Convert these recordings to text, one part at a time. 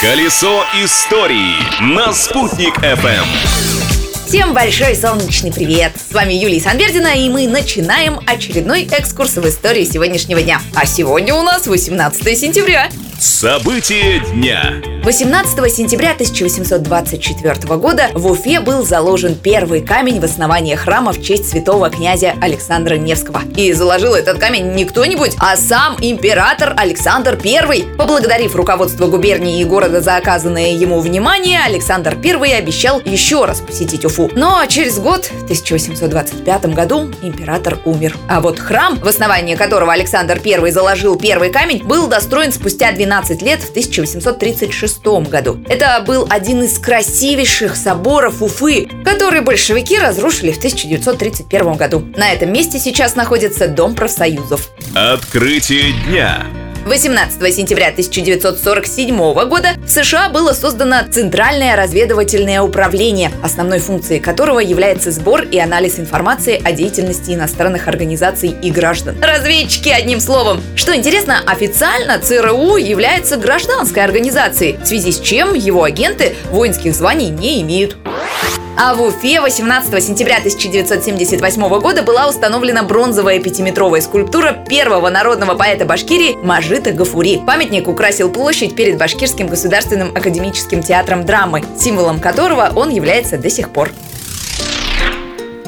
Колесо истории на «Спутник FM. Всем большой солнечный привет! С вами Юлия Санбердина, и мы начинаем очередной экскурс в историю сегодняшнего дня. А сегодня у нас 18 сентября. События дня. 18 сентября 1824 года в Уфе был заложен первый камень в основании храма в честь святого князя Александра Невского. И заложил этот камень не кто-нибудь, а сам император Александр I. Поблагодарив руководство губернии и города за оказанное ему внимание, Александр I обещал еще раз посетить Уфу. Но через год, в 1825 году, император умер. А вот храм, в основании которого Александр I заложил первый камень, был достроен спустя 12 12 лет в 1836 году. Это был один из красивейших соборов Уфы, который большевики разрушили в 1931 году. На этом месте сейчас находится Дом профсоюзов. Открытие дня. 18 сентября 1947 года в США было создано Центральное разведывательное управление, основной функцией которого является сбор и анализ информации о деятельности иностранных организаций и граждан. Разведчики, одним словом. Что интересно, официально ЦРУ является гражданской организацией, в связи с чем его агенты воинских званий не имеют. А в Уфе 18 сентября 1978 года была установлена бронзовая пятиметровая скульптура первого народного поэта Башкирии Мажита Гафури. Памятник украсил площадь перед Башкирским государственным академическим театром драмы, символом которого он является до сих пор.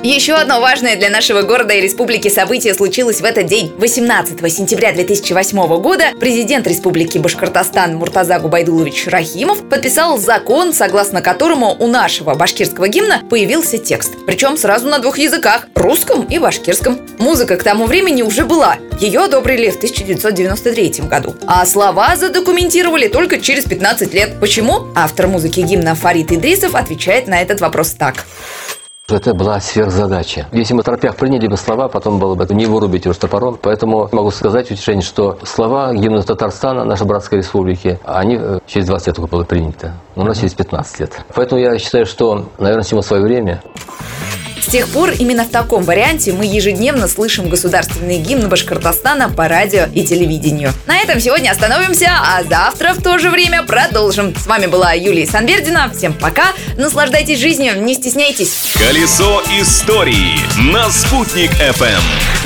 Еще одно важное для нашего города и республики событие случилось в этот день. 18 сентября 2008 года президент республики Башкортостан Муртаза Губайдулович Рахимов подписал закон, согласно которому у нашего башкирского гимна появился текст. Причем сразу на двух языках – русском и башкирском. Музыка к тому времени уже была. Ее одобрили в 1993 году. А слова задокументировали только через 15 лет. Почему? Автор музыки гимна Фарид Идрисов отвечает на этот вопрос так. Это была сверхзадача. Если мы в торопях приняли бы слова, потом было бы не вырубить уж топором. Поэтому могу сказать утешение, что слова гимна Татарстана, нашей братской республики, они э, через 20 лет только было принято. У нас через 15 лет. Поэтому я считаю, что, наверное, всему свое время. С тех пор именно в таком варианте мы ежедневно слышим государственный гимн Башкортостана по радио и телевидению. На этом сегодня остановимся, а завтра в то же время продолжим. С вами была Юлия Санвердина. Всем пока, наслаждайтесь жизнью, не стесняйтесь. Колесо истории на «Спутник FM.